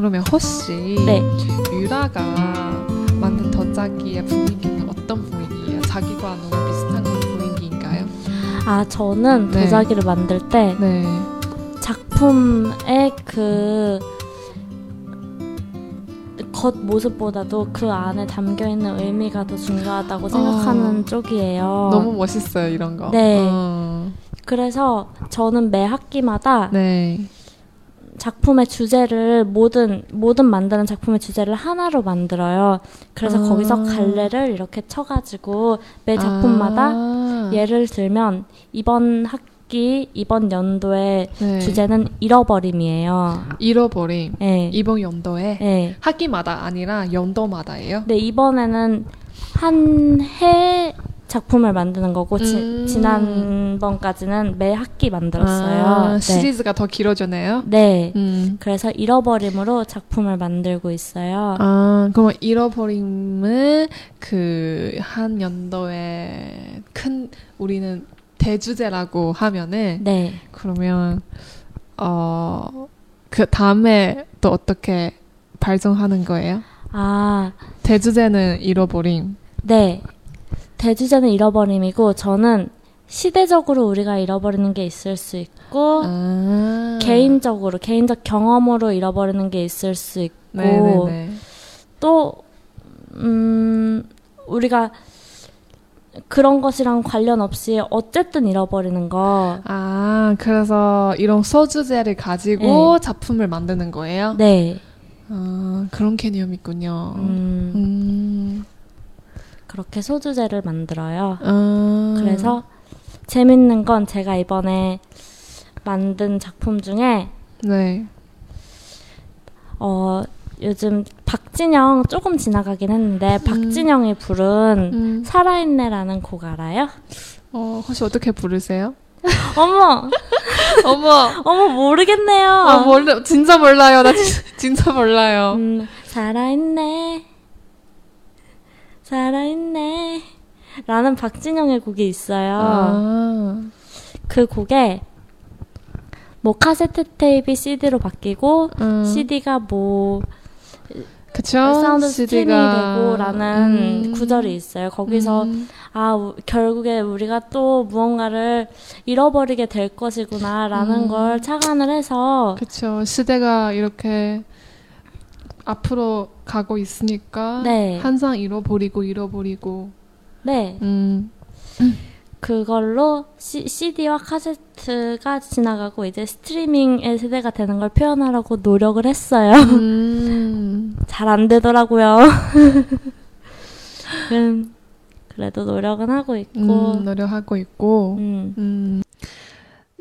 그러면 혹시 네. 유라가 만든 덧자기의 분위기는 어떤 분위기예요? 자기과 너무 비슷한 분위기인가요? 아 저는 네. 도자기를 만들 때 네. 작품의 그 겉모습보다도 그 안에 담겨 있는 의미가 더 중요하다고 생각하는 어. 쪽이에요. 너무 멋있어요 이런 거. 네. 어. 그래서 저는 매 학기마다 네. 작품의 주제를 모든 모든 만드는 작품의 주제를 하나로 만들어요. 그래서 아. 거기서 갈래를 이렇게 쳐가지고 매 작품마다 아. 예를 들면 이번 학기 이번 연도의 네. 주제는 잃어버림이에요. 잃어버림. 네. 이번 연도에 네. 학기마다 아니라 연도마다예요. 네, 이번에는 한 해 작품을 만드는 거고 지, 음. 지 난번까지는 매 학기 만들었어요. 아, 네. 시리즈가 더 길어졌네요. 네. 음. 그래서 잃어버림으로 작품을 만들고 있어요. 아, 그럼 잃어버림은 그 한 연도에 큰 우리는 대주제라고 하면은 네. 그러면 어 그 다음에 또 어떻게 발전하는 거예요? 아, 대주제는 잃어버림. 네. 대주제는 잃어버림이고 저는 시대적으로 우리가 잃어버리는 게 있을 수 있고 아. 개인적으로 개인적 경험으로 잃어버리는 게 있을 수 있고 네네네. 또 음, 우리가 그런 것이랑 관련 없이 어쨌든 잃어버리는 거. 아, 그래서 이런 소주제를 가지고 네. 작품을 만드는 거예요? 네. 아, 그런 개념이 있군요. 음, 음. 그렇게 소주제를 만들어요. 아. 그래서 재밌는 건 제가 이번에 만든 작품 중에 네. 어 요즘 박진영 조금 지나가긴 했는데 박진영이 부른 음. 살아있네라는 곡 알아요? 어, 혹시 어떻게 부르세요? 어머 어머, 어머 모르겠네요. 아, 몰라, 진짜 몰라요. 나 진, 진짜 몰라요. 음, 살아있네 살아있네 라는 박진영의 곡이 있어요. 아, 그 곡에 뭐 카세트 테이프 CD로 바뀌고 음. CD가 뭐 그쵸? 사운드 스트리밍이. 되고라는 음. 구절이 있어요. 거기서 음. 아 우- 결국에 우리가 또 무언가를 잃어버리게 될 것이구나라는 음. 걸 착안을 해서 그쵸. 시대가 이렇게 앞으로 가고 있으니까. 네. 항상 잃어버리고, 잃어버리고. 네 음. 그걸로 C, CD와 카세트가 지나가고 이제 스트리밍의 세대가 되는 걸 표현하려고 노력을 했어요. 음. 잘안 되더라고요. 음, 그래도 노력은 하고 있고. 음, 노력하고 있고. 음.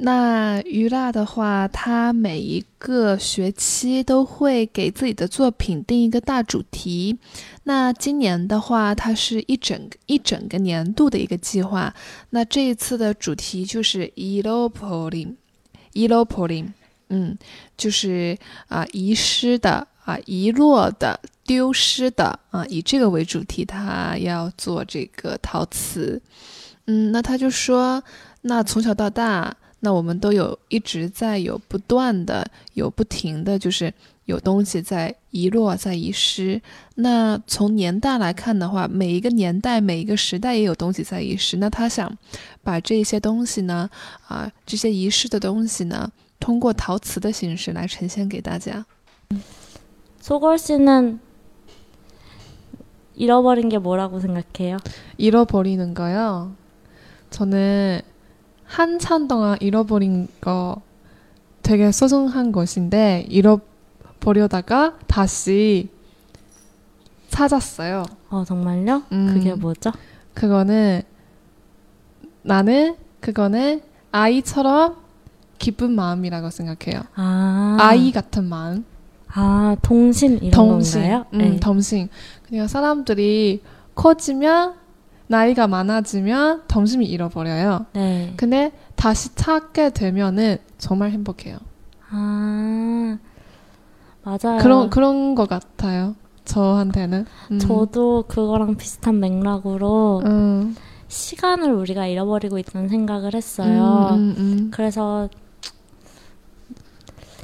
那于辣的话，他每一个学期都会给自己的作品定一个大主题。那今年的话，它是一整个一整个年度的一个计划。那这一次的主题就是 “elopolim”，elopolim，嗯，就是啊、遗失的啊、遗落的、丢失的啊、以这个为主题，他要做这个陶瓷。嗯，那他就说，那从小到大，那我们都有一直在有不断的、有不停的，就是有东西在遗落、在遗失。那从年代来看的话，每一个年代、每一个时代也有东西在遗失。那他想把这些东西呢，啊，这些遗失的东西呢，通过陶瓷的形式来呈现给大家。 소걸 씨는 잃어버린 게 뭐라고 생각해요? 잃어버리는 거요. 저는 한참 동안 잃어버린 거 되게 소중한 것인데 잃어버려다가 다시 찾았어요. 어, 정말요? 음. 그게 뭐죠? 그거는 나는 그거는 아이처럼 기쁜 마음이라고 생각해요. 아, 아이 같은 마음. 아, 동심 이런 덩신. 건가요? 음, 네. 덩신. 그냥 사람들이 커지면 나이가 많아지면 덩심이 잃어버려요. 네. 근데 다시 찾게 되면은 정말 행복해요. 아, 맞아요. 그런 그런 것 같아요. 저한테는. 음. 저도 그거랑 비슷한 맥락으로 음. 시간을 우리가 잃어버리고 있다는 생각을 했어요. 음, 음, 음. 그래서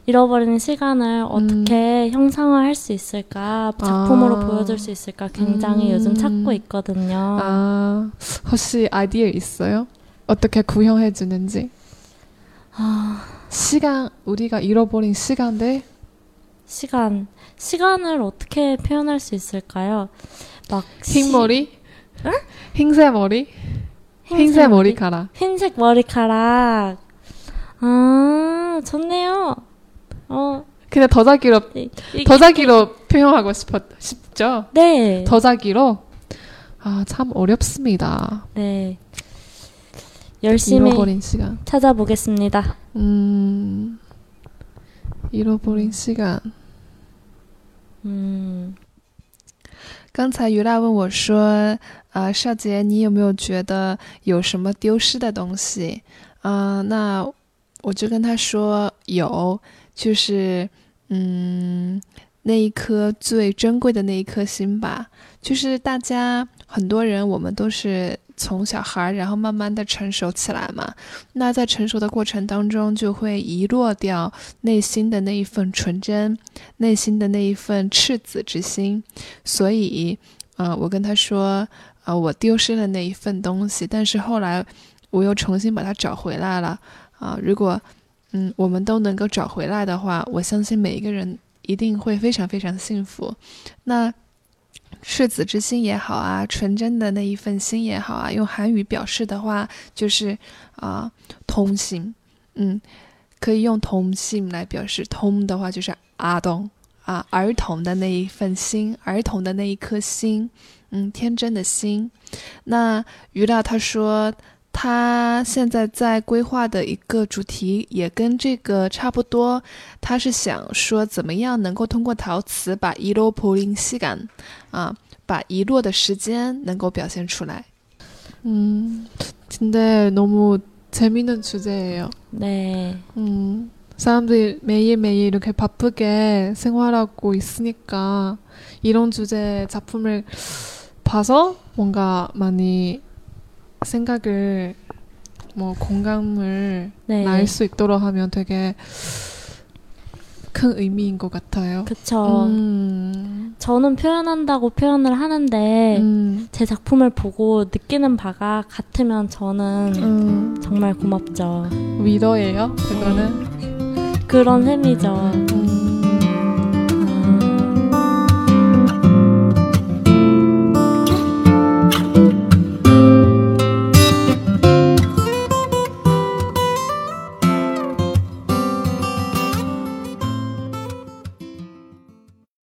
잃어버리는 시간을 어떻게 형상화 할 수 있을까 작품으로 아. 보여줄 수 있을까 굉장히 음. 요즘 찾고 있거든요. 아, 혹시 아이디어 있어요? 어떻게 구형해 주는지? 아, 시간 우리가 잃어버린 시간들 시간 시간을 어떻게 표현할 수 있을까요? 막 시- 흰머리? 흰색 머리? 흰색 머리카락. 흰색 머리카락. 아 좋네요. 어 그냥 더자기로 이- 이- 더자기로 표현하고 싶었 싶죠? 네. 더자기로 아 참 어렵습니다. 네. 열심히 잃어버린 시간. 찾아보겠습니다. 음 잃어버린 시간. 음, 刚才于大问我说：“啊，少杰，你有没有觉得有什么丢失的东西？”啊、那我就跟他说有， 就是嗯，那一颗最珍贵的那一颗心吧。就是大家很多人，我们都是从小孩儿，然后慢慢的成熟起来嘛。那在成熟的过程当中，就会遗落掉内心的那一份纯真，内心的那一份赤子之心。所以，呃，我跟他说，呃，我丢失了那一份东西，但是后来我又重新把它找回来了。啊、如果，嗯，我们都能够找回来的话，我相信每一个人一定会非常非常幸福。那赤子之心也好啊，纯真的那一份心也好啊，用韩语表示的话就是啊、通心，嗯，可以用童心来表示。通的话就是阿东。啊，儿童的那一份心，儿童的那一颗心，嗯，天真的心。那于亮他说，他现在在规划的一个主题也跟这个差不多，他是想说怎么样能够通过陶瓷把遗落普林西感啊，把遗落的时间能够表现出来。嗯，근데너무재밌는주제예요 네. 음, 사람들이 매일매일 이렇게 바쁘게 생활하고 있으니까 이런 주제 작품을 봐서 뭔가 많이 생각을 뭐 공감을 네. 날수 있도록 하면 되게 큰 의미인 것 같아요. 그쵸. 음, 저는 표현한다고 표현을 하는데 음, 제 작품을 보고 느끼는 바가 같으면 저는 음, 정말 고맙죠. 위더예요. 그거는 그런 셈이죠. 음,